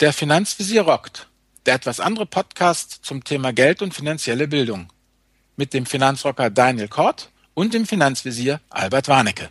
Der Finanzvisier rockt. Der etwas andere Podcast zum Thema Geld und finanzielle Bildung. Mit dem Finanzrocker Daniel Kort und dem Finanzvisier Albert Warnecke.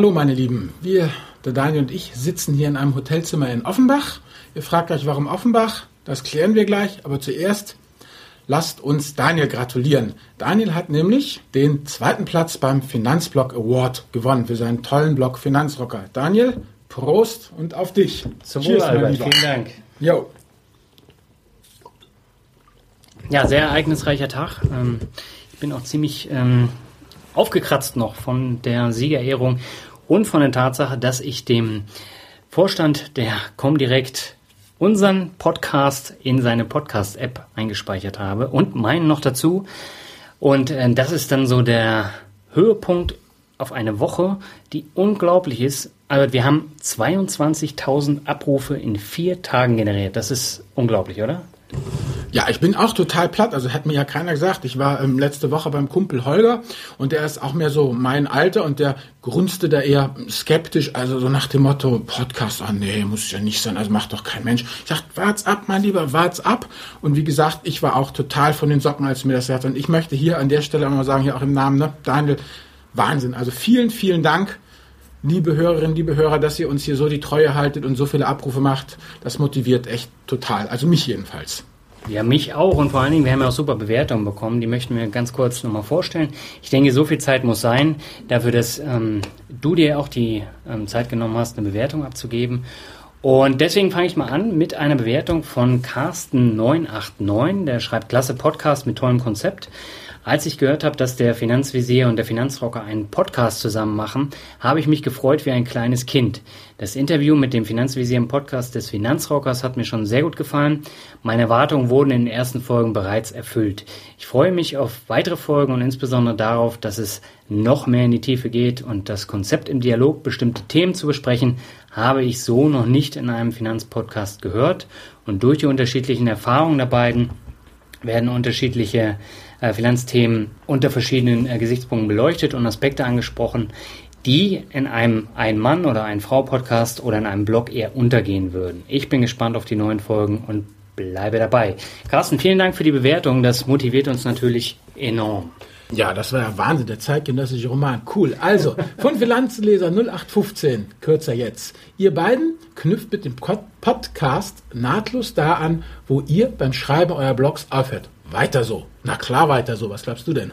Hallo meine Lieben, wir, der Daniel und ich, sitzen hier in einem Hotelzimmer in Offenbach. Ihr fragt euch, warum Offenbach? Das klären wir gleich, aber zuerst lasst uns Daniel gratulieren. Daniel hat nämlich den zweiten Platz beim Finanzblog Award gewonnen für seinen tollen Blog Finanzrocker. Daniel, Prost und auf dich. Zum Wohl, Albert. Vielen Dank. Jo. Ja, sehr ereignisreicher Tag. Ähm, ich bin auch ziemlich ähm, aufgekratzt noch von der Siegerehrung und von der Tatsache, dass ich dem Vorstand der Comdirect unseren Podcast in seine Podcast-App eingespeichert habe und meinen noch dazu. Und äh, das ist dann so der Höhepunkt auf eine Woche, die unglaublich ist. Aber wir haben 22.000 Abrufe in vier Tagen generiert. Das ist unglaublich, oder? Ja, ich bin auch total platt. Also hat mir ja keiner gesagt. Ich war ähm, letzte Woche beim Kumpel Holger und der ist auch mehr so mein Alter und der grunzte da eher skeptisch, also so nach dem Motto, Podcast, ah nee, muss ja nicht sein, also macht doch kein Mensch. Ich dachte, wart's ab, mein Lieber, wart's ab. Und wie gesagt, ich war auch total von den Socken, als mir das sagt. Und ich möchte hier an der Stelle einmal sagen, hier auch im Namen, ne, Daniel, Wahnsinn. Also vielen, vielen Dank liebe Hörerinnen, liebe Hörer, dass ihr uns hier so die Treue haltet und so viele Abrufe macht. Das motiviert echt total. Also mich jedenfalls. Ja, mich auch und vor allen Dingen, wir haben ja auch super Bewertungen bekommen, die möchten wir ganz kurz nochmal vorstellen. Ich denke, so viel Zeit muss sein, dafür, dass ähm, du dir auch die ähm, Zeit genommen hast, eine Bewertung abzugeben. Und deswegen fange ich mal an mit einer Bewertung von Carsten989, der schreibt klasse Podcast mit tollem Konzept. Als ich gehört habe, dass der Finanzvisier und der Finanzrocker einen Podcast zusammen machen, habe ich mich gefreut wie ein kleines Kind. Das Interview mit dem Finanzvisier im Podcast des Finanzrockers hat mir schon sehr gut gefallen. Meine Erwartungen wurden in den ersten Folgen bereits erfüllt. Ich freue mich auf weitere Folgen und insbesondere darauf, dass es noch mehr in die Tiefe geht und das Konzept im Dialog, bestimmte Themen zu besprechen, habe ich so noch nicht in einem Finanzpodcast gehört. Und durch die unterschiedlichen Erfahrungen der beiden werden unterschiedliche Finanzthemen unter verschiedenen äh, Gesichtspunkten beleuchtet und Aspekte angesprochen, die in einem Ein-Mann- oder Ein-Frau-Podcast oder in einem Blog eher untergehen würden. Ich bin gespannt auf die neuen Folgen und bleibe dabei. Carsten, vielen Dank für die Bewertung. Das motiviert uns natürlich enorm. Ja, das war ja Wahnsinn, der zeitgenössische Roman. Cool. Also, von Finanzleser 0815, kürzer jetzt. Ihr beiden knüpft mit dem Podcast nahtlos da an, wo ihr beim Schreiben eurer Blogs aufhört. Weiter so. Na klar, weiter so. Was glaubst du denn?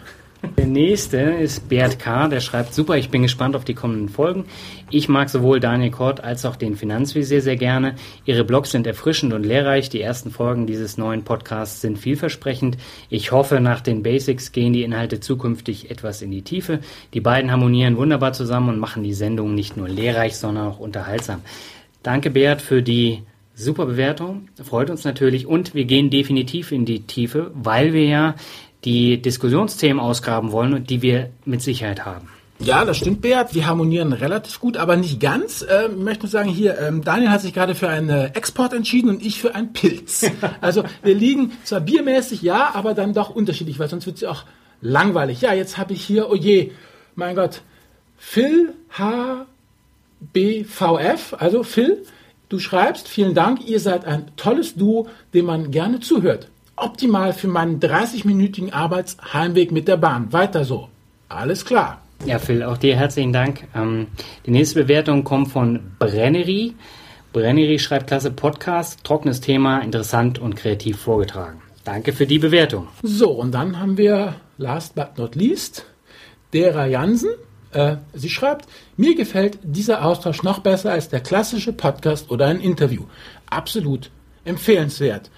Der nächste ist Bert K., der schreibt, super, ich bin gespannt auf die kommenden Folgen. Ich mag sowohl Daniel Kort als auch den Finanzvisier sehr gerne. Ihre Blogs sind erfrischend und lehrreich. Die ersten Folgen dieses neuen Podcasts sind vielversprechend. Ich hoffe, nach den Basics gehen die Inhalte zukünftig etwas in die Tiefe. Die beiden harmonieren wunderbar zusammen und machen die Sendung nicht nur lehrreich, sondern auch unterhaltsam. Danke, Bert, für die Super Bewertung, freut uns natürlich und wir gehen definitiv in die Tiefe, weil wir ja die Diskussionsthemen ausgraben wollen und die wir mit Sicherheit haben. Ja, das stimmt, Beat. Wir harmonieren relativ gut, aber nicht ganz. Ähm, ich möchte nur sagen, hier, ähm, Daniel hat sich gerade für einen äh, Export entschieden und ich für einen Pilz. Also wir liegen zwar biermäßig, ja, aber dann doch unterschiedlich, weil sonst wird es auch langweilig. Ja, jetzt habe ich hier, oh je, mein Gott, Phil HBVF, also Phil Du schreibst, vielen Dank, ihr seid ein tolles Duo, dem man gerne zuhört. Optimal für meinen 30-minütigen Arbeitsheimweg mit der Bahn. Weiter so. Alles klar. Ja, Phil, auch dir herzlichen Dank. Ähm, die nächste Bewertung kommt von Brennery. Brennery schreibt klasse Podcast, trockenes Thema, interessant und kreativ vorgetragen. Danke für die Bewertung. So, und dann haben wir, last but not least, Dera Jansen. Äh, sie schreibt, mir gefällt dieser Austausch noch besser als der klassische Podcast oder ein Interview. Absolut empfehlenswert.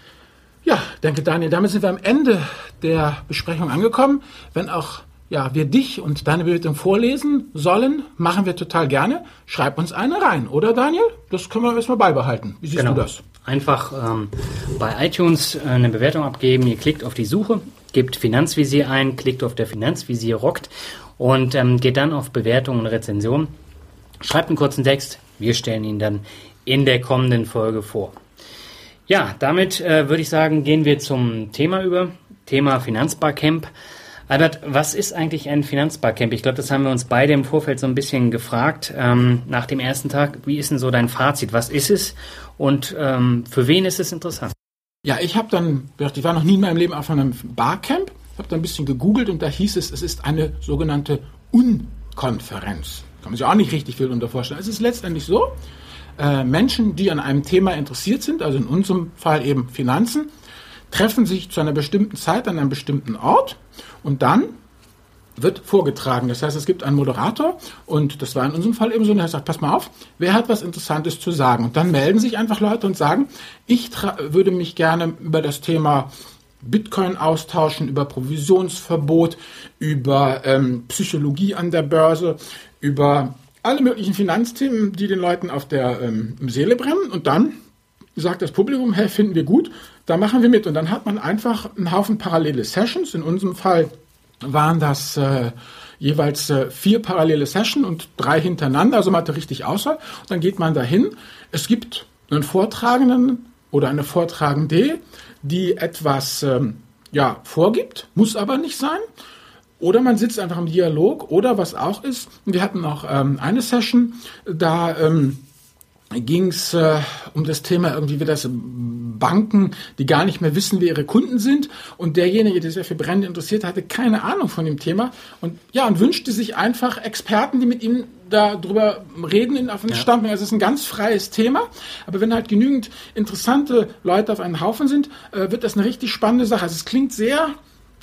Ja, danke Daniel. Damit sind wir am Ende der Besprechung angekommen, wenn auch ja, wir dich und deine Bewertung vorlesen sollen, machen wir total gerne. Schreib uns eine rein, oder Daniel? Das können wir erstmal beibehalten. Wie siehst Genau. du das? Einfach ähm, bei iTunes äh, eine Bewertung abgeben. Ihr klickt auf die Suche, gebt Finanzvisier ein, klickt auf der Finanzvisier rockt und ähm, geht dann auf Bewertung und Rezension. Schreibt einen kurzen Text. Wir stellen ihn dann in der kommenden Folge vor. Ja, damit äh, würde ich sagen, gehen wir zum Thema über. Thema Finanzbarcamp. Albert, was ist eigentlich ein Finanzbarcamp? Ich glaube, das haben wir uns beide im Vorfeld so ein bisschen gefragt ähm, nach dem ersten Tag. Wie ist denn so dein Fazit? Was ist es und ähm, für wen ist es interessant? Ja, ich habe dann, ich war noch nie in meinem Leben auf einem Barcamp, habe dann ein bisschen gegoogelt und da hieß es, es ist eine sogenannte Unkonferenz. Kann man sich auch nicht richtig viel darunter vorstellen. Es ist letztendlich so, äh, Menschen, die an einem Thema interessiert sind, also in unserem Fall eben Finanzen, treffen sich zu einer bestimmten Zeit an einem bestimmten Ort und dann wird vorgetragen. Das heißt, es gibt einen Moderator und das war in unserem Fall eben so, der sagt, pass mal auf, wer hat was Interessantes zu sagen? Und dann melden sich einfach Leute und sagen, ich würde mich gerne über das Thema Bitcoin austauschen, über Provisionsverbot, über ähm, Psychologie an der Börse, über alle möglichen Finanzthemen, die den Leuten auf der ähm, Seele brennen. Und dann sagt das Publikum, hey, finden wir gut, da machen wir mit. Und dann hat man einfach einen Haufen parallele Sessions. In unserem Fall waren das äh, jeweils äh, vier parallele Sessions und drei hintereinander, also man hatte richtig Auswahl. Und dann geht man dahin. Es gibt einen Vortragenden oder eine Vortragende, die etwas ähm, ja, vorgibt, muss aber nicht sein. Oder man sitzt einfach im Dialog. Oder was auch ist, wir hatten auch ähm, eine Session, da ähm, ging es äh, um das Thema irgendwie wie das Banken, die gar nicht mehr wissen, wer ihre Kunden sind. Und derjenige, der sich für brennend interessiert, hatte keine Ahnung von dem Thema. Und ja, und wünschte sich einfach Experten, die mit ihm darüber reden in, auf den ja. Standpunkt. Also es ist ein ganz freies Thema. Aber wenn halt genügend interessante Leute auf einem Haufen sind, äh, wird das eine richtig spannende Sache. Also es klingt sehr,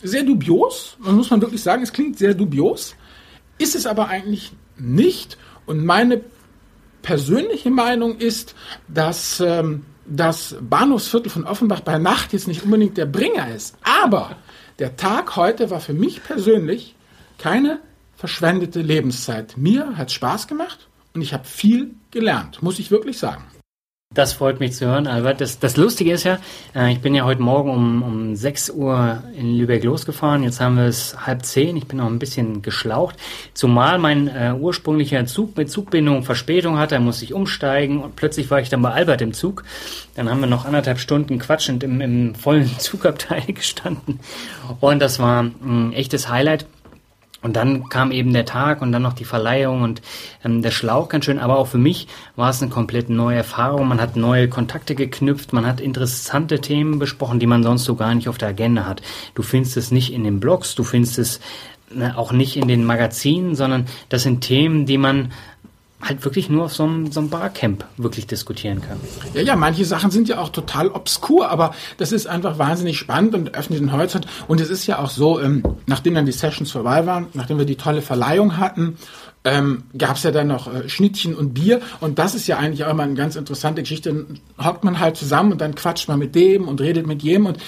sehr dubios. Man muss man wirklich sagen, es klingt sehr dubios. Ist es aber eigentlich nicht. Und meine persönliche Meinung ist, dass ähm, das Bahnhofsviertel von Offenbach bei Nacht jetzt nicht unbedingt der Bringer ist. Aber der Tag heute war für mich persönlich keine verschwendete Lebenszeit. Mir hat Spaß gemacht und ich habe viel gelernt, muss ich wirklich sagen. Das freut mich zu hören, Albert. Das, das Lustige ist ja, äh, ich bin ja heute Morgen um, um 6 Uhr in Lübeck losgefahren. Jetzt haben wir es halb zehn. Ich bin noch ein bisschen geschlaucht. Zumal mein äh, ursprünglicher Zug mit Zugbindung Verspätung hatte, musste ich umsteigen und plötzlich war ich dann bei Albert im Zug. Dann haben wir noch anderthalb Stunden quatschend im, im vollen Zugabteil gestanden. Und das war ein echtes Highlight. Und dann kam eben der Tag und dann noch die Verleihung und ähm, der Schlauch ganz schön. Aber auch für mich war es eine komplett neue Erfahrung. Man hat neue Kontakte geknüpft, man hat interessante Themen besprochen, die man sonst so gar nicht auf der Agenda hat. Du findest es nicht in den Blogs, du findest es ne, auch nicht in den Magazinen, sondern das sind Themen, die man halt wirklich nur auf so einem, so einem Barcamp wirklich diskutieren kann. Ja, ja, manche Sachen sind ja auch total obskur, aber das ist einfach wahnsinnig spannend und öffnet den Horizont. Und es ist ja auch so, ähm, nachdem dann die Sessions vorbei waren, nachdem wir die tolle Verleihung hatten, ähm, gab es ja dann noch äh, Schnittchen und Bier. Und das ist ja eigentlich auch immer eine ganz interessante Geschichte. Dann hockt man halt zusammen und dann quatscht man mit dem und redet mit jedem und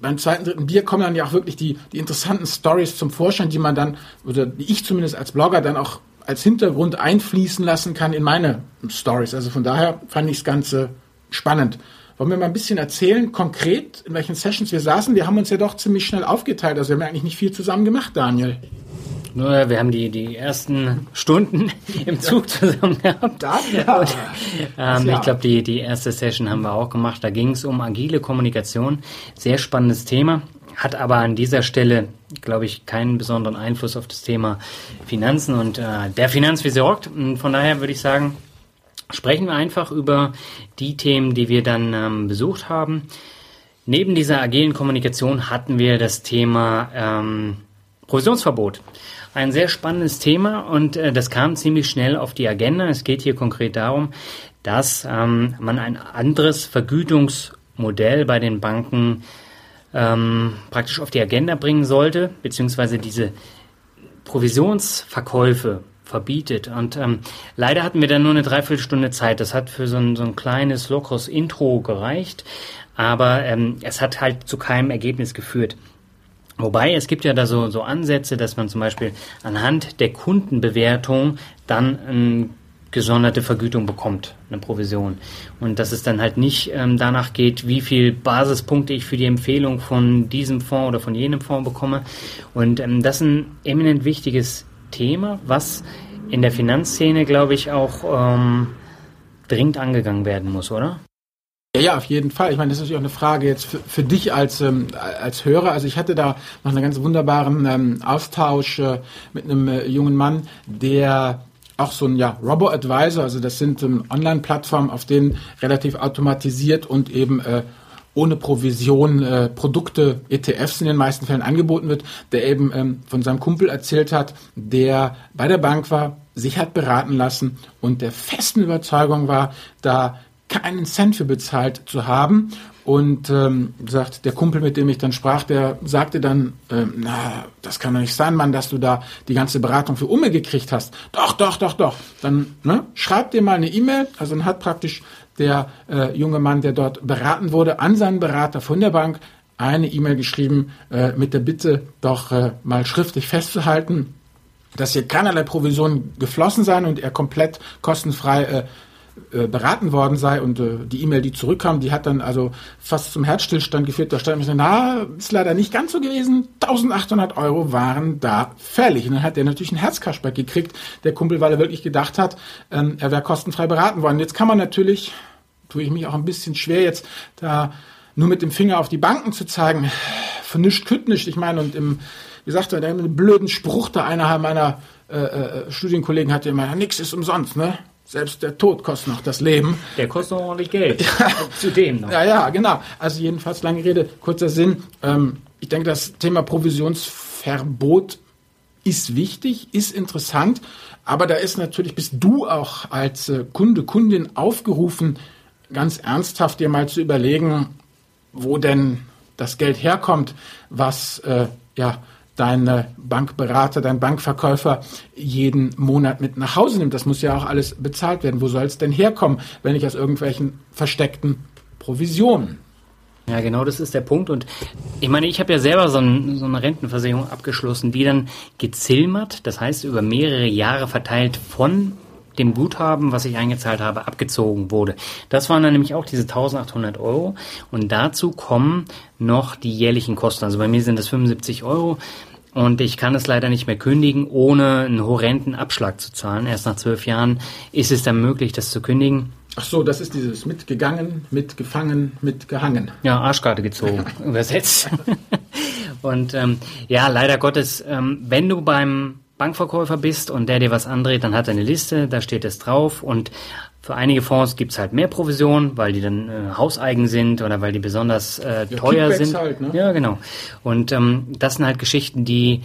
beim zweiten, dritten Bier kommen dann ja auch wirklich die, die interessanten Stories zum Vorschein, die man dann, oder die ich zumindest als Blogger dann auch als Hintergrund einfließen lassen kann in meine Stories. Also von daher fand ich das Ganze spannend. Wollen wir mal ein bisschen erzählen, konkret, in welchen Sessions wir saßen? Wir haben uns ja doch ziemlich schnell aufgeteilt. Also wir haben ja eigentlich nicht viel zusammen gemacht, Daniel. Nur, wir haben die, die ersten Stunden im Zug zusammen gehabt. Ja. Und, ähm. Ich glaube, die, die erste Session haben wir auch gemacht. Da ging es um agile Kommunikation. Sehr spannendes Thema hat aber an dieser Stelle, glaube ich, keinen besonderen Einfluss auf das Thema Finanzen und äh, der Finanzvisier rockt. Und von daher würde ich sagen, sprechen wir einfach über die Themen, die wir dann ähm, besucht haben. Neben dieser agilen Kommunikation hatten wir das Thema ähm, Provisionsverbot. Ein sehr spannendes Thema und äh, das kam ziemlich schnell auf die Agenda. Es geht hier konkret darum, dass ähm, man ein anderes Vergütungsmodell bei den Banken ähm, praktisch auf die Agenda bringen sollte, beziehungsweise diese Provisionsverkäufe verbietet. Und ähm, leider hatten wir dann nur eine Dreiviertelstunde Zeit. Das hat für so ein, so ein kleines, lockeres Intro gereicht, aber ähm, es hat halt zu keinem Ergebnis geführt. Wobei es gibt ja da so, so Ansätze, dass man zum Beispiel anhand der Kundenbewertung dann ein gesonderte Vergütung bekommt, eine Provision. Und dass es dann halt nicht ähm, danach geht, wie viel Basispunkte ich für die Empfehlung von diesem Fonds oder von jenem Fonds bekomme. Und ähm, das ist ein eminent wichtiges Thema, was in der Finanzszene, glaube ich, auch ähm, dringend angegangen werden muss, oder? Ja, ja, auf jeden Fall. Ich meine, das ist natürlich auch eine Frage jetzt für, für dich als, ähm, als Hörer. Also ich hatte da noch einen ganz wunderbaren ähm, Austausch äh, mit einem äh, jungen Mann, der auch so ein ja, Robo-Advisor, also das sind ähm, Online-Plattformen, auf denen relativ automatisiert und eben äh, ohne Provision äh, Produkte, ETFs in den meisten Fällen angeboten wird, der eben ähm, von seinem Kumpel erzählt hat, der bei der Bank war, sich hat beraten lassen und der festen Überzeugung war, da keinen Cent für bezahlt zu haben und ähm, sagt, der Kumpel, mit dem ich dann sprach, der sagte dann, ähm, na, das kann doch nicht sein, Mann, dass du da die ganze Beratung für Umme gekriegt hast. Doch, doch, doch, doch. Dann ne, schreib dir mal eine E-Mail. Also dann hat praktisch der äh, junge Mann, der dort beraten wurde, an seinen Berater von der Bank eine E-Mail geschrieben äh, mit der Bitte, doch äh, mal schriftlich festzuhalten, dass hier keinerlei Provisionen geflossen seien und er komplett kostenfrei äh, äh, beraten worden sei und äh, die E-Mail, die zurückkam, die hat dann also fast zum Herzstillstand geführt. Da stand mir so, na, ist leider nicht ganz so gewesen. 1800 Euro waren da fällig. Und dann hat er natürlich einen Herzkaschback gekriegt, der Kumpel, weil er wirklich gedacht hat, ähm, er wäre kostenfrei beraten worden. Jetzt kann man natürlich, tue ich mich auch ein bisschen schwer jetzt da nur mit dem Finger auf die Banken zu zeigen. Vernischt kütt nicht. Ich meine, und im, wie sagt er, der blöden Spruch da einer meiner äh, äh, Studienkollegen hatte immer, nix ist umsonst, ne? Selbst der Tod kostet noch das Leben. Der kostet noch ordentlich Geld. Ja. Zudem noch. Ja, ja, genau. Also jedenfalls lange Rede, kurzer Sinn. Ähm, ich denke, das Thema Provisionsverbot ist wichtig, ist interessant, aber da ist natürlich, bist du auch als äh, Kunde, Kundin aufgerufen, ganz ernsthaft dir mal zu überlegen, wo denn das Geld herkommt, was äh, ja dein Bankberater, dein Bankverkäufer jeden Monat mit nach Hause nimmt. Das muss ja auch alles bezahlt werden. Wo soll es denn herkommen, wenn nicht aus irgendwelchen versteckten Provisionen? Ja, genau, das ist der Punkt. Und ich meine, ich habe ja selber so, ein, so, eine Rentenversicherung abgeschlossen, die dann gezilmert, das heißt über mehrere Jahre verteilt von dem Guthaben, was ich eingezahlt habe, abgezogen wurde. Das waren dann nämlich auch diese 1800 Euro. Und dazu kommen noch die jährlichen Kosten. Also bei mir sind das 75 Euro. Und ich kann es leider nicht mehr kündigen, ohne einen horrenden Abschlag zu zahlen. Erst nach zwölf Jahren ist es dann möglich, das zu kündigen. Ach so, das ist dieses mitgegangen, mitgefangen, mitgehangen. Ja, Arschkarte gezogen, übersetzt. Und ähm, ja, leider Gottes, ähm, wenn du beim Bankverkäufer bist und der dir was andreht, dann hat er eine Liste, da steht es drauf und für einige Fonds gibt's halt mehr Provision, weil die dann äh, hauseigen sind oder weil die besonders äh, ja, teuer Kickbacks sind. Halt, ne? Ja, genau. Und ähm, das sind halt Geschichten, die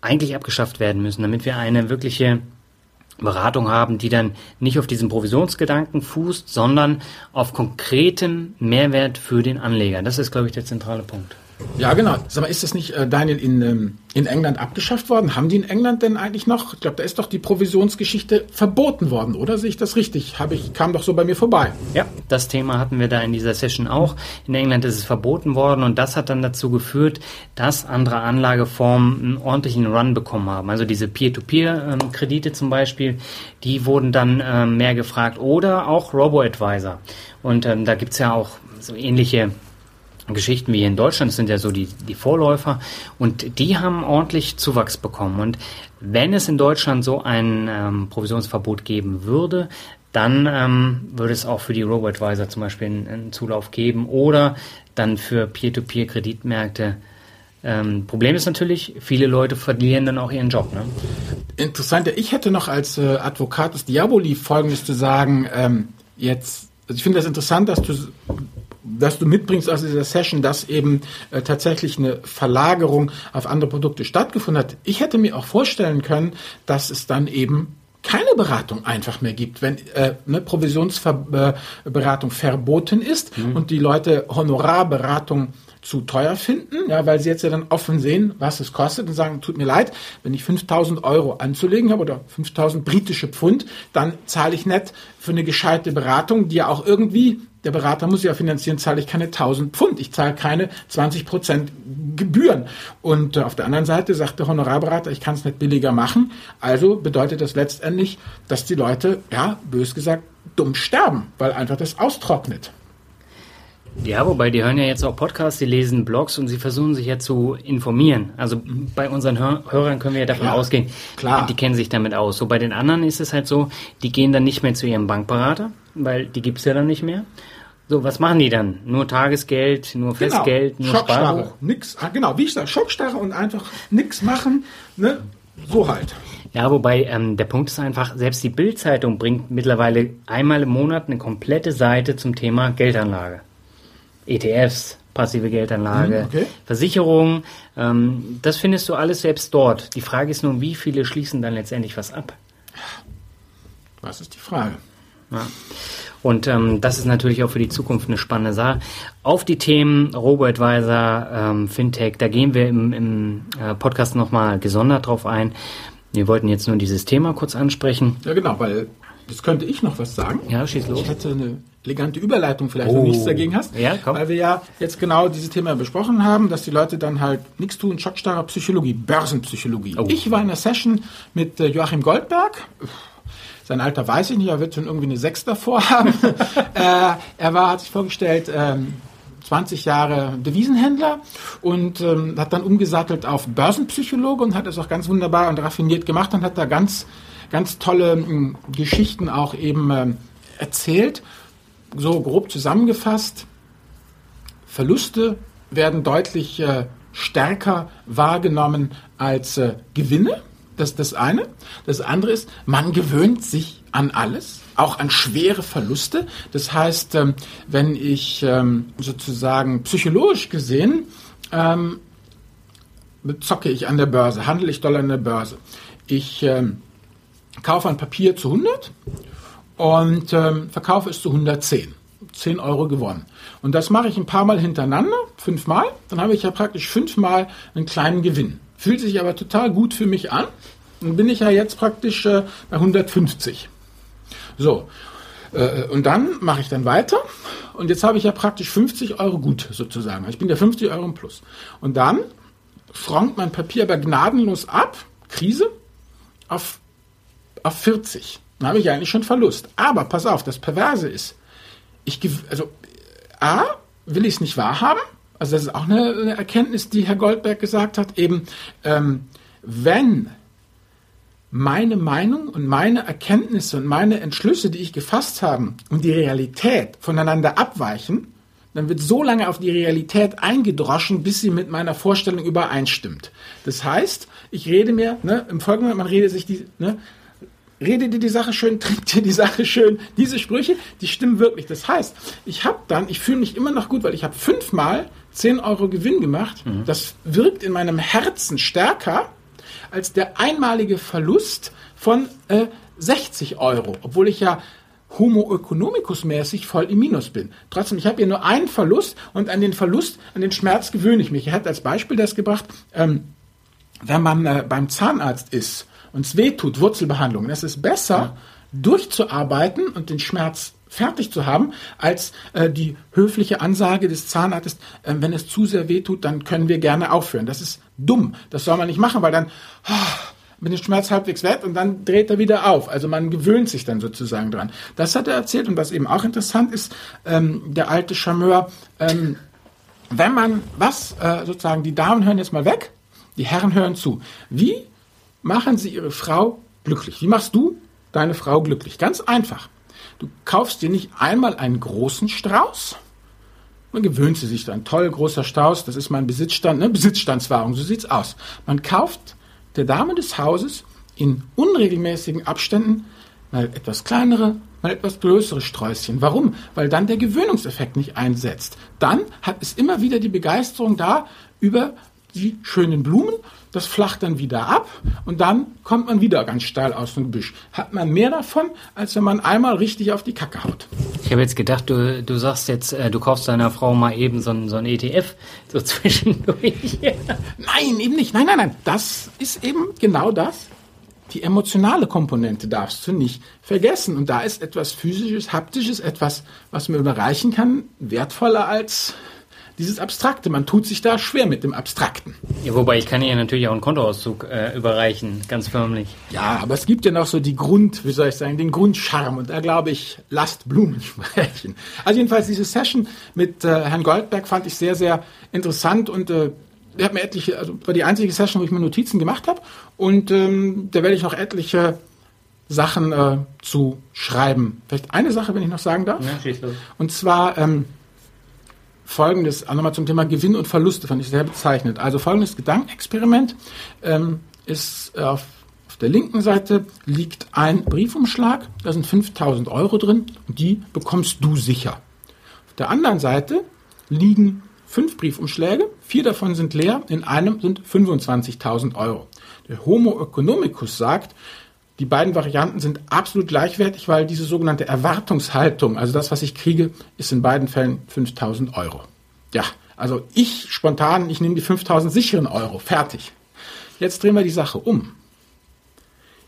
eigentlich abgeschafft werden müssen, damit wir eine wirkliche Beratung haben, die dann nicht auf diesen Provisionsgedanken fußt, sondern auf konkretem Mehrwert für den Anleger. Das ist, glaube ich, der zentrale Punkt. Ja, genau. Sag mal, ist das nicht, äh, Daniel, in, ähm, in England abgeschafft worden? Haben die in England denn eigentlich noch? Ich glaube, da ist doch die Provisionsgeschichte verboten worden, oder? Sehe ich das richtig? Habe ich, kam doch so bei mir vorbei. Ja, das Thema hatten wir da in dieser Session auch. In England ist es verboten worden und das hat dann dazu geführt, dass andere Anlageformen einen ordentlichen Run bekommen haben. Also diese Peer-to-Peer-Kredite zum Beispiel, die wurden dann ähm, mehr gefragt oder auch Robo-Advisor. Und ähm, da gibt's ja auch so ähnliche Geschichten wie in Deutschland sind ja so die, die Vorläufer und die haben ordentlich Zuwachs bekommen. Und wenn es in Deutschland so ein ähm, Provisionsverbot geben würde, dann ähm, würde es auch für die Robo-Advisor zum Beispiel einen, einen, Zulauf geben oder dann für Peer-to-Peer-Kreditmärkte. Ähm, Problem ist natürlich, viele Leute verlieren dann auch ihren Job. Ne? Interessant. Ich hätte noch als äh, Advocatus Diaboli Folgendes zu sagen. Ähm, jetzt, also ich finde das interessant, dass du dass du mitbringst aus dieser Session, dass eben äh, tatsächlich eine Verlagerung auf andere Produkte stattgefunden hat. Ich hätte mir auch vorstellen können, dass es dann eben keine Beratung einfach mehr gibt, wenn äh, eine Provisionsberatung verboten ist mhm. und die Leute Honorarberatung zu teuer finden, ja, weil sie jetzt ja dann offen sehen, was es kostet und sagen, tut mir leid, wenn ich 5000 Euro anzulegen habe oder 5000 britische Pfund, dann zahle ich nicht für eine gescheite Beratung, die ja auch irgendwie, der Berater muss ja finanzieren, zahle ich keine 1000 Pfund, ich zahle keine 20 Prozent Gebühren. Und äh, auf der anderen Seite sagt der Honorarberater, ich kann es nicht billiger machen. Also bedeutet das letztendlich, dass die Leute, ja, bös gesagt, dumm sterben, weil einfach das austrocknet. Ja, wobei die hören ja jetzt auch Podcasts, die lesen Blogs und sie versuchen sich ja zu informieren. Also bei unseren Hör Hörern können wir ja davon Klar, ausgehen, klar. die kennen sich damit aus. So bei den anderen ist es halt so, die gehen dann nicht mehr zu ihrem Bankberater, weil die gibt's ja dann nicht mehr. So, was machen die dann? Nur Tagesgeld, nur Festgeld, nur Genau. Schockstarre, Sparbuch? nix, ah, genau, wie ich sage, Schockstarre und einfach nichts machen, ne? So halt. Ja, wobei ähm, der Punkt ist einfach, selbst die Bild-Zeitung bringt mittlerweile einmal im Monat eine komplette Seite zum Thema Geldanlage. ETFs, passive Geldanlage, Mhm, okay. Versicherungen, ähm, das findest du alles selbst dort. Die Frage ist nun, wie viele schließen dann letztendlich was ab? Was ist die Frage? Ja. Und ähm, das ist natürlich auch für die Zukunft eine spannende Sache. Auf die Themen Robo-Advisor, ähm, Fintech, da gehen wir im, im äh, Podcast nochmal gesondert drauf ein. Wir wollten jetzt nur dieses Thema kurz ansprechen. Ja, genau, weil das könnte ich noch was sagen. Ja, schieß los. Ich hätte eine elegante Überleitung vielleicht, Oh. wenn du nichts dagegen hast. Ja, komm. Weil wir ja jetzt genau dieses Thema besprochen haben, dass die Leute dann halt nichts tun, Schockstarre Psychologie, Börsenpsychologie. Oh. Ich war in einer Session mit äh, Joachim Goldberg. Sein Alter weiß ich nicht, er wird schon irgendwie eine Sechs davor haben. äh, er war, hat sich vorgestellt, ähm, 20 Jahre Devisenhändler und ähm, hat dann umgesattelt auf Börsenpsychologe und hat es auch ganz wunderbar und raffiniert gemacht und hat da ganz, ganz tolle ähm, Geschichten auch eben ähm, erzählt. So grob zusammengefasst, Verluste werden deutlich äh, stärker wahrgenommen als äh, Gewinne. Das ist das eine. Das andere ist, man gewöhnt sich an alles, auch an schwere Verluste. Das heißt, ähm, wenn ich ähm, sozusagen psychologisch gesehen ähm, zocke ich an der Börse, handle ich Dollar an der Börse. Ich kaufe ein Papier zu 100 und verkaufe es zu 110. 10 Euro gewonnen. Und das mache ich ein paar Mal hintereinander, fünfmal. Dann habe ich ja praktisch fünfmal einen kleinen Gewinn. Fühlt sich aber total gut für mich an. Dann bin ich ja jetzt praktisch äh, bei 150. So. Äh, und dann mache ich dann weiter. Und jetzt habe ich ja praktisch 50 Euro gut sozusagen. Ich bin ja 50 Euro im Plus. Und dann frankt mein Papier aber gnadenlos ab, Krise, auf, auf 40. Dann habe ich eigentlich schon Verlust. Aber pass auf, das Perverse ist, ich, also, A, will ich es nicht wahrhaben. Also, das ist auch eine, Erkenntnis, die Herr Goldberg gesagt hat. Eben, ähm, wenn meine Meinung und meine Erkenntnisse und meine Entschlüsse, die ich gefasst habe, und die Realität voneinander abweichen, dann wird so lange auf die Realität eingedroschen, bis sie mit meiner Vorstellung übereinstimmt. Das heißt, ich rede mir, ne, im Folgenden, man redet sich die, ne, rede dir die Sache schön, trink dir die Sache schön. Diese Sprüche, die stimmen wirklich. Das heißt, ich habe dann, ich fühle mich immer noch gut, weil ich habe fünfmal 10 Euro Gewinn gemacht. Das wirkt in meinem Herzen stärker als der einmalige Verlust von äh, 60 Euro, obwohl ich ja Homo economicus mäßig voll im Minus bin. Trotzdem, ich habe hier nur einen Verlust und an den Verlust, an den Schmerz gewöhne ich mich. Er hat als Beispiel das gebracht, ähm, wenn man äh, beim Zahnarzt ist und es weh tut, Wurzelbehandlung, es ist besser, durchzuarbeiten und den Schmerz fertig zu haben, als äh, die höfliche Ansage des Zahnarztes, äh, wenn es zu sehr weh tut, dann können wir gerne aufhören. Das ist dumm. Das soll man nicht machen, weil dann ah, mit dem Schmerz halbwegs weg und dann dreht er wieder auf. Also man gewöhnt sich dann sozusagen dran. Das hat er erzählt und was eben auch interessant ist, ähm, der alte Charmeur, ähm, wenn man was, äh, sozusagen, die Damen hören jetzt mal weg, die Herren hören zu. Wie machen sie ihre Frau glücklich? Wie machst du deine Frau glücklich? Ganz einfach. Du kaufst dir nicht einmal einen großen Strauß, man gewöhnt sie sich dann. Toll, großer Strauß, das ist mein Besitzstand, ne? Besitzstandswahrung, so sieht's aus. Man kauft der Dame des Hauses in unregelmäßigen Abständen mal etwas kleinere, mal etwas größere Sträußchen. Warum? Weil dann der Gewöhnungseffekt nicht einsetzt. Dann hat es immer wieder die Begeisterung da über die schönen Blumen. Das flacht dann wieder ab und dann kommt man wieder ganz steil aus dem Gebüsch. Hat man mehr davon, als wenn man einmal richtig auf die Kacke haut. Ich habe jetzt gedacht, du, du sagst jetzt, äh, du kaufst deiner Frau mal eben so ein, so ein ETF so zwischendurch. Nein, eben nicht. Nein, nein, nein. Das ist eben genau das. Die emotionale Komponente darfst du nicht vergessen. Und da ist etwas physisches, haptisches, etwas, was man überreichen kann, wertvoller als dieses Abstrakte. Man tut sich da schwer mit dem Abstrakten. Ja, wobei ich kann ihr natürlich auch einen Kontoauszug äh, überreichen, ganz förmlich. Ja, aber es gibt ja noch so die Grund, wie soll ich sagen, den Grundcharme. Und da glaube ich, lasst Blumen sprechen. Also jedenfalls diese Session mit äh, Herrn Goldberg fand ich sehr, sehr interessant und äh, er hat mir etliche, also war die einzige Session, wo ich mir Notizen gemacht habe. Und ähm, da werde ich noch etliche Sachen äh, zu schreiben. Vielleicht eine Sache, wenn ich noch sagen darf. Ja. Und zwar ähm, folgendes, auch nochmal zum Thema Gewinn und Verluste, fand ich sehr bezeichnet. Also folgendes Gedankenexperiment ähm, ist auf, auf der linken Seite liegt ein Briefumschlag, da sind 5000 Euro drin und die bekommst du sicher. Auf der anderen Seite liegen fünf Briefumschläge, vier davon sind leer, in einem sind 25.000 Euro. Der Homo economicus sagt, die beiden Varianten sind absolut gleichwertig, weil diese sogenannte Erwartungshaltung, also das, was ich kriege, ist in beiden Fällen 5000 Euro. Ja, also ich spontan, ich nehme die 5000 sicheren Euro. Fertig. Jetzt drehen wir die Sache um.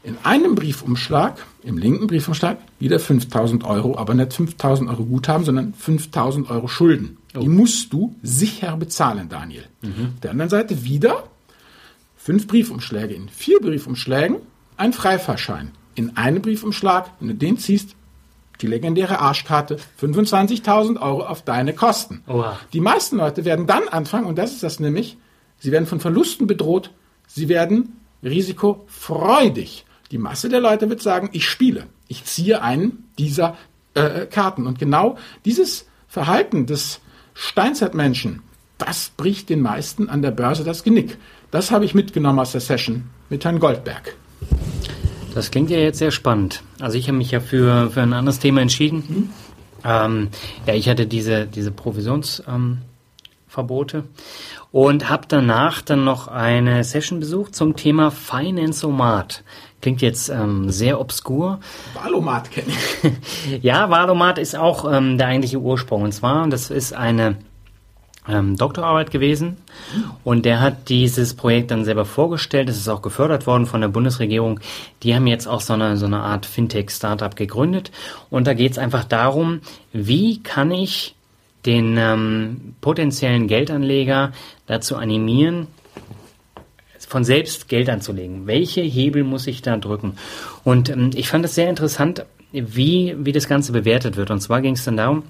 In einem Briefumschlag, im linken Briefumschlag, wieder 5000 Euro, aber nicht 5000 Euro Guthaben, sondern 5000 Euro Schulden. Oh. Die musst du sicher bezahlen, Daniel. Mhm. Auf der anderen Seite wieder fünf Briefumschläge. In vier Briefumschlägen ein Freifahrschein. In einem Briefumschlag, wenn du den ziehst, die legendäre Arschkarte, 25.000 Euro auf deine Kosten. Oha. Die meisten Leute werden dann anfangen, und das ist das nämlich, sie werden von Verlusten bedroht, sie werden risikofreudig. Die Masse der Leute wird sagen, ich spiele, ich ziehe einen dieser äh, Karten. Und genau dieses Verhalten des Steinzeitmenschen, das bricht den meisten an der Börse das Genick. Das habe ich mitgenommen aus der Session mit Herrn Goldberg. Das klingt ja jetzt sehr spannend. Also ich habe mich ja für, für ein anderes Thema entschieden. Mhm. Ähm, ja, ich hatte diese, diese Provisionsverbote ähm, und habe danach dann noch eine Session besucht zum Thema Finanzomat. Klingt jetzt ähm, sehr obskur. Valomat kenne ich. ja, Valomat ist auch ähm, der eigentliche Ursprung. Und zwar, das ist eine ähm, Doktorarbeit gewesen und der hat dieses Projekt dann selber vorgestellt. Es ist auch gefördert worden von der Bundesregierung. Die haben jetzt auch so eine, so eine Art Fintech-Startup gegründet und da geht es einfach darum, wie kann ich den ähm, potenziellen Geldanleger dazu animieren, von selbst Geld anzulegen. Welche Hebel muss ich da drücken? Und ähm, ich fand es sehr interessant, wie, wie das Ganze bewertet wird. Und zwar ging es dann darum,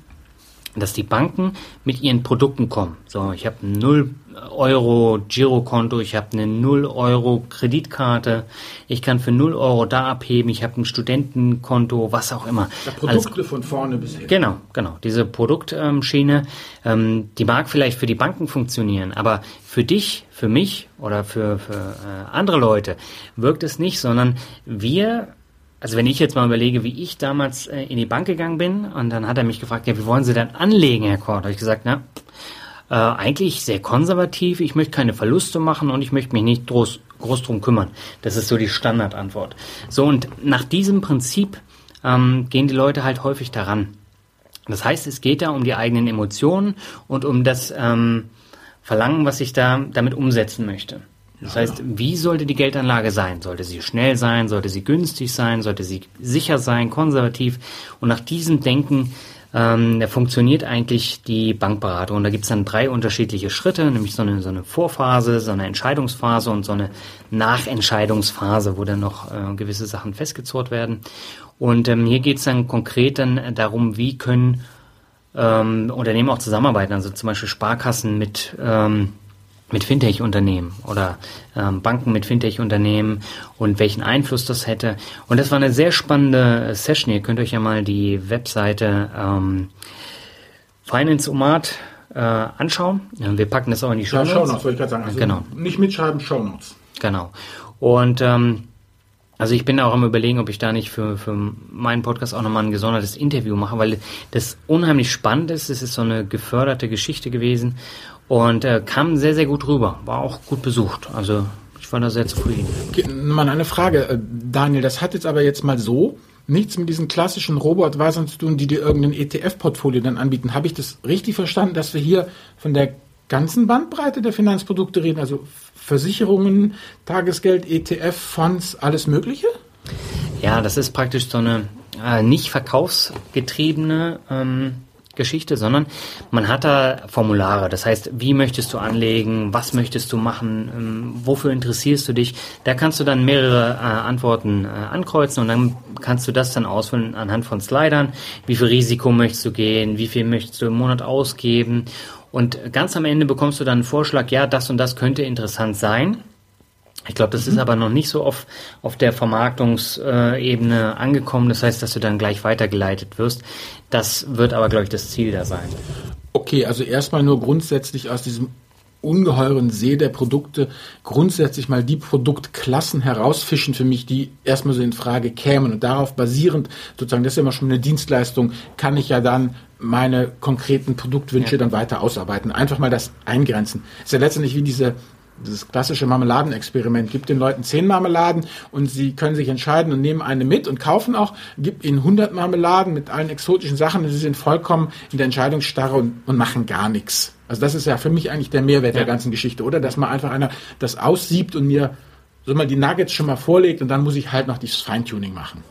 dass die Banken mit ihren Produkten kommen. So, ich habe ein 0 Euro Girokonto, ich habe eine 0 Euro Kreditkarte, ich kann für 0 Euro da abheben, ich habe ein Studentenkonto, was auch immer. Ja, Produkte Alles, von vorne bis hin. Genau, genau. Diese Produktschiene, ähm, die mag vielleicht für die Banken funktionieren, aber für dich, für mich oder für, für äh, andere Leute wirkt es nicht, sondern wir also wenn ich jetzt mal überlege, wie ich damals äh, in die Bank gegangen bin und dann hat er mich gefragt, ja, wie wollen Sie denn anlegen, Herr Kort? habe ich gesagt, na, äh, eigentlich sehr konservativ, ich möchte keine Verluste machen und ich möchte mich nicht groß, groß drum kümmern. Das ist so die Standardantwort. So, und nach diesem Prinzip ähm, gehen die Leute halt häufig daran. Das heißt, es geht da um die eigenen Emotionen und um das ähm, Verlangen, was ich da damit umsetzen möchte. Das ja, heißt, wie sollte die Geldanlage sein? Sollte sie schnell sein? Sollte sie günstig sein? Sollte sie sicher sein? Konservativ? Und nach diesem Denken ähm, funktioniert eigentlich die Bankberatung. Und da gibt es dann drei unterschiedliche Schritte, nämlich so eine, so eine Vorphase, so eine Entscheidungsphase und so eine Nachentscheidungsphase, wo dann noch äh, gewisse Sachen festgezurrt werden. Und ähm, hier geht es dann konkret dann darum, wie können ähm, Unternehmen auch zusammenarbeiten, also zum Beispiel Sparkassen mit ähm, mit Fintech-Unternehmen oder ähm, Banken mit Fintech-Unternehmen und welchen Einfluss das hätte. Und das war eine sehr spannende Session. Ihr könnt euch ja mal die Webseite ähm, Finance Omat äh, anschauen. Wir packen das auch in die Show Notes. Ja, Show Notes, wollte ich gerade sagen. Also genau. Nicht mitschreiben, Show Notes. Genau. Und ähm, also ich bin auch am überlegen, ob ich da nicht für, für meinen Podcast auch nochmal ein gesondertes Interview mache, weil das unheimlich spannend ist. Es ist so eine geförderte Geschichte gewesen und äh, kam sehr, sehr gut rüber. War auch gut besucht. Also ich war da sehr zufrieden. Mal eine Frage, äh, Daniel, das hat jetzt aber jetzt mal so nichts mit diesen klassischen Robo-Advisern zu tun, die dir irgendein ETF-Portfolio dann anbieten. Habe ich das richtig verstanden, dass wir hier von der ganzen Bandbreite der Finanzprodukte reden? Also Versicherungen, Tagesgeld, ETF, Fonds, alles Mögliche? Ja, das ist praktisch so eine äh, nicht verkaufsgetriebene ähm, Geschichte, sondern man hat da Formulare. Das heißt, wie möchtest du anlegen, was möchtest du machen, ähm, wofür interessierst du dich. Da kannst du dann mehrere äh, Antworten äh, ankreuzen und dann kannst du das dann ausfüllen anhand von Slidern. Wie viel Risiko möchtest du gehen, wie viel möchtest du im Monat ausgeben. Und ganz am Ende bekommst du dann einen Vorschlag, ja, das und das könnte interessant sein. Ich glaube, das mhm. ist aber noch nicht so auf, auf der Vermarktungsebene angekommen. Das heißt, dass du dann gleich weitergeleitet wirst. Das wird aber, glaube ich, das Ziel da sein. Okay, also erstmal nur grundsätzlich aus diesem ungeheuren See der Produkte grundsätzlich mal die Produktklassen herausfischen für mich, die erstmal so in Frage kämen und darauf basierend, sozusagen, das ist ja immer schon eine Dienstleistung, kann ich ja dann meine konkreten Produktwünsche ja. dann weiter ausarbeiten. Einfach mal das eingrenzen. ist ja letztendlich wie diese dieses klassische Marmeladenexperiment. Gibt den Leuten zehn Marmeladen und sie können sich entscheiden und nehmen eine mit und kaufen auch. Gibt ihnen 100 Marmeladen mit allen exotischen Sachen und sie sind vollkommen in der Entscheidungsstarre und, und machen gar nichts. Also das ist ja für mich eigentlich der Mehrwert ja. der ganzen Geschichte, oder? Dass man einfach einer das aussiebt und mir so mal die Nuggets schon mal vorlegt und dann muss ich halt noch dieses Feintuning machen.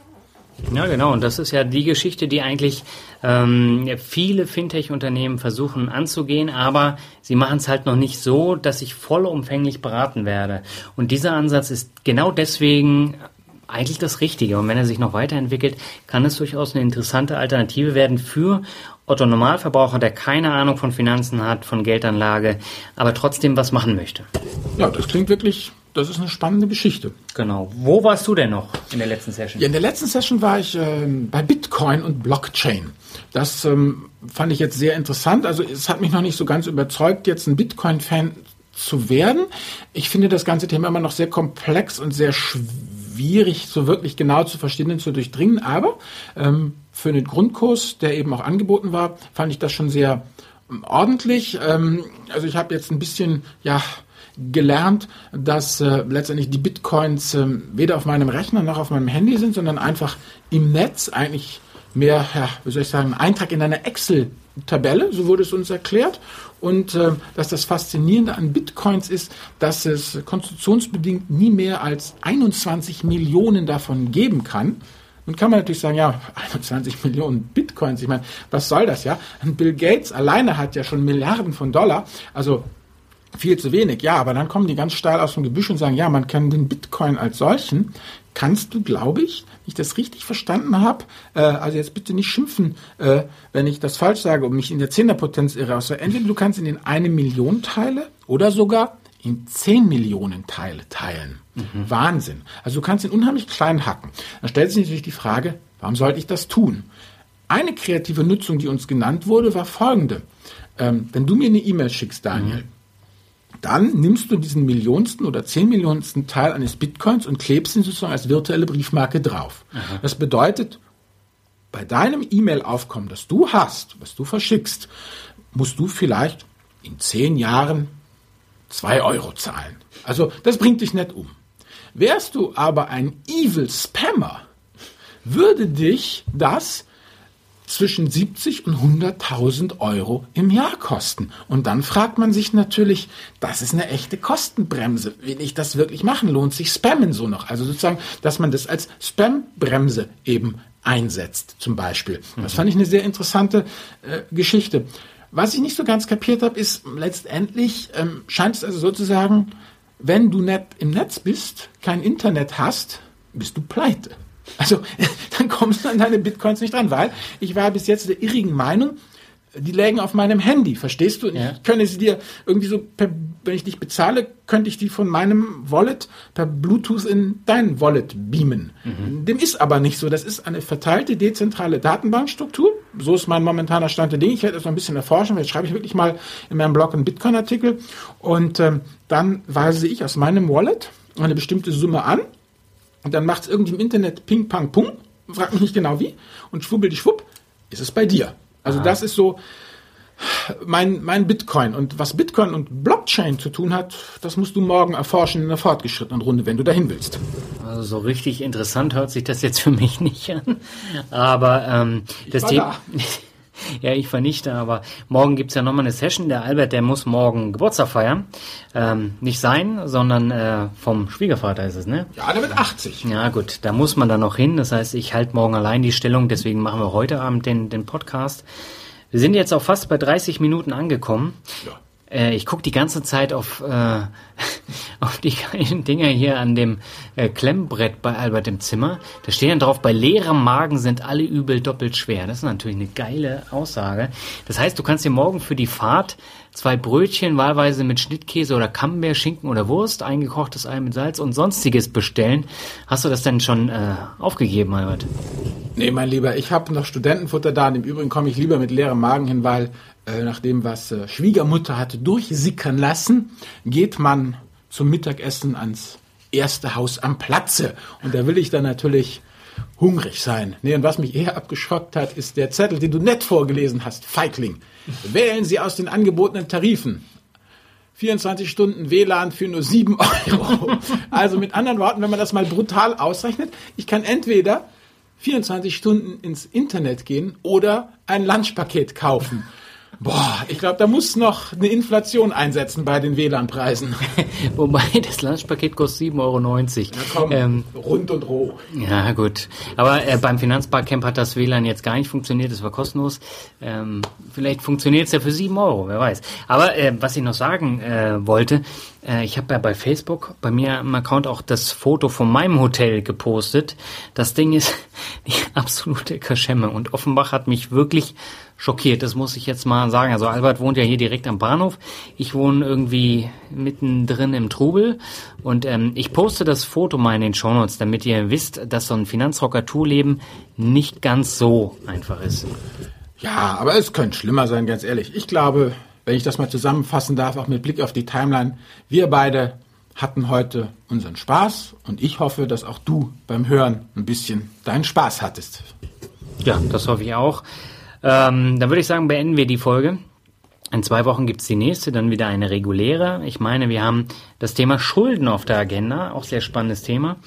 Ja, genau. Und das ist ja die Geschichte, die eigentlich ähm, viele Fintech-Unternehmen versuchen anzugehen, aber sie machen es halt noch nicht so, dass ich vollumfänglich beraten werde. Und dieser Ansatz ist genau deswegen eigentlich das Richtige. Und wenn er sich noch weiterentwickelt, kann es durchaus eine interessante Alternative werden für Otto Normalverbraucher, der keine Ahnung von Finanzen hat, von Geldanlage, aber trotzdem was machen möchte. Ja, das klingt wirklich das ist eine spannende Geschichte. Genau. Wo warst du denn noch in der letzten Session? Ja, in der letzten Session war ich äh, bei Bitcoin und Blockchain. Das ähm, fand ich jetzt sehr interessant. Also es hat mich noch nicht so ganz überzeugt, jetzt ein Bitcoin-Fan zu werden. Ich finde das ganze Thema immer noch sehr komplex und sehr schwierig, so wirklich genau zu verstehen und zu durchdringen. Aber ähm, für den Grundkurs, der eben auch angeboten war, fand ich das schon sehr ähm, ordentlich. Ähm, also ich habe jetzt ein bisschen, ja, gelernt, dass äh, letztendlich die Bitcoins äh, weder auf meinem Rechner noch auf meinem Handy sind, sondern einfach im Netz eigentlich mehr, ja, wie soll ich sagen, ein Eintrag in einer Excel-Tabelle, so wurde es uns erklärt. Und äh, dass das Faszinierende an Bitcoins ist, dass es konstruktionsbedingt nie mehr als 21 Millionen davon geben kann. Nun kann man natürlich sagen, ja, 21 Millionen Bitcoins, ich meine, was soll das, ja? Bill Gates alleine hat ja schon Milliarden von Dollar, also viel zu wenig. Ja, aber dann kommen die ganz steil aus dem Gebüsch und sagen, ja, man kann den Bitcoin als solchen, kannst du, glaube ich, wenn ich das richtig verstanden habe, äh, also jetzt bitte nicht schimpfen, äh, wenn ich das falsch sage und mich in der Zehnerpotenz irre. Also entweder du kannst ihn in eine Million Teile oder sogar in zehn Millionen Teile teilen. Mhm. Wahnsinn. Also du kannst ihn unheimlich klein hacken. Dann stellt sich natürlich die Frage, warum sollte ich das tun? Eine kreative Nutzung, die uns genannt wurde, war folgende. Ähm, wenn du mir eine E-Mail schickst, Daniel, mhm dann nimmst du diesen Millionsten oder zehn Millionsten Teil eines Bitcoins und klebst ihn sozusagen als virtuelle Briefmarke drauf. Aha. Das bedeutet, bei deinem E-Mail-Aufkommen, das du hast, was du verschickst, musst du vielleicht in zehn Jahren zwei Euro zahlen. Also das bringt dich nicht um. Wärst du aber ein Evil Spammer, würde dich das zwischen 70 und 100.000 Euro im Jahr kosten. Und dann fragt man sich natürlich, das ist eine echte Kostenbremse. Will ich das wirklich machen? Lohnt sich Spammen so noch? Also sozusagen, dass man das als Spambremse eben einsetzt, zum Beispiel. Das fand ich eine sehr interessante äh, Geschichte. Was ich nicht so ganz kapiert habe, ist letztendlich ähm, scheint es also sozusagen, wenn du nicht im Netz bist, kein Internet hast, bist du pleite. Also dann kommst du an deine Bitcoins nicht dran, weil ich war bis jetzt der irrigen Meinung, die lägen auf meinem Handy, verstehst du? Ja. Ich könnte sie dir irgendwie so, per, wenn ich dich bezahle, könnte ich die von meinem Wallet per Bluetooth in dein Wallet beamen. Mhm. Dem ist aber nicht so. Das ist eine verteilte, dezentrale Datenbankstruktur. So ist mein momentaner Stand der Dinge. Ich werde das noch ein bisschen erforschen. Jetzt schreibe ich wirklich mal in meinem Blog einen Bitcoin-Artikel und ähm, dann weise ich aus meinem Wallet eine bestimmte Summe an und dann macht es irgendwie im Internet Ping, Pang, Pung, frag mich nicht genau wie, und schwubbel schwupp, ist es bei dir. Also Aha. das ist so mein, mein Bitcoin. Und was Bitcoin und Blockchain zu tun hat, das musst du morgen erforschen in einer fortgeschrittenen Runde, wenn du dahin willst. Also so richtig interessant hört sich das jetzt für mich nicht an. Aber ähm, das Thema. Ja, ich vernichte, aber morgen gibt's ja nochmal eine Session. Der Albert, der muss morgen Geburtstag feiern. Ähm, nicht sein, sondern äh, vom Schwiegervater ist es, ne? Ja, der wird 80. Ja, gut, da muss man dann noch hin. Das heißt, ich halte morgen allein die Stellung, deswegen machen wir heute Abend den, den Podcast. Wir sind jetzt auch fast bei 30 Minuten angekommen. Ja. Äh, ich gucke die ganze Zeit auf, äh, auf die kleinen Dinger hier an dem äh, Klemmbrett bei Albert im Zimmer. Da steht dann drauf, bei leerem Magen sind alle Übel doppelt schwer. Das ist natürlich eine geile Aussage. Das heißt, du kannst dir morgen für die Fahrt zwei Brötchen, wahlweise mit Schnittkäse oder Camembert, Schinken oder Wurst, eingekochtes Ei mit Salz und sonstiges bestellen. Hast du das denn schon äh, aufgegeben, Albert? Nee, mein Lieber, ich habe noch Studentenfutter da und im Übrigen komme ich lieber mit leerem Magen hin, weil äh, nach dem, was äh, Schwiegermutter hatte durchsickern lassen, geht man zum Mittagessen ans erste Haus am Platze. Und da will ich dann natürlich hungrig sein. Nee, und was mich eher abgeschockt hat, ist der Zettel, den du nett vorgelesen hast, Feigling. Wählen Sie aus den angebotenen Tarifen. 24 Stunden WLAN für nur 7 Euro. Also mit anderen Worten, wenn man das mal brutal ausrechnet, ich kann entweder 24 Stunden ins Internet gehen oder ein Lunchpaket kaufen. Boah, ich glaube, da muss noch eine Inflation einsetzen bei den WLAN-Preisen. Wobei das Lunchpaket kostet 7,90 Euro. Ja, komm, ähm, rund und roh. Ja, gut. Aber äh, beim Finanzbarcamp hat das WLAN jetzt gar nicht funktioniert, es war kostenlos. Ähm, vielleicht funktioniert es ja für 7 Euro, wer weiß. Aber äh, was ich noch sagen äh, wollte, äh, ich habe ja bei Facebook bei mir im Account auch das Foto von meinem Hotel gepostet. Das Ding ist die absolute Kaschemme und Offenbach hat mich wirklich schockiert, das muss ich jetzt mal sagen. Also Albert wohnt ja hier direkt am Bahnhof. Ich wohne irgendwie mittendrin im Trubel. Und ähm, ich poste das Foto mal in den Shownotes, damit ihr wisst, dass so ein Finanzrocker-Tour-Leben nicht ganz so einfach ist. Ja, aber es könnte schlimmer sein, ganz ehrlich. Ich glaube, wenn ich das mal zusammenfassen darf, auch mit Blick auf die Timeline, wir beide hatten heute unseren Spaß und ich hoffe, dass auch du beim Hören ein bisschen deinen Spaß hattest. Ja, das hoffe ich auch. Ähm, dann würde ich sagen, beenden wir die Folge. In zwei Wochen gibt's die nächste, dann wieder eine reguläre. Ich meine, wir haben das Thema Schulden auf der Agenda, auch sehr spannendes Thema.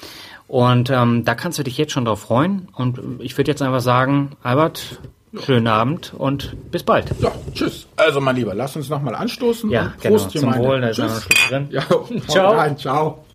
Und ähm, da kannst du dich jetzt schon drauf freuen. Und ich würde jetzt einfach sagen, Albert, ja. schönen Abend und bis bald. Ja, tschüss. Also mein Lieber, lass uns nochmal anstoßen. Ja, genau. Zum Wohl, da ist noch drin. Ja, ciao. Rein, ciao.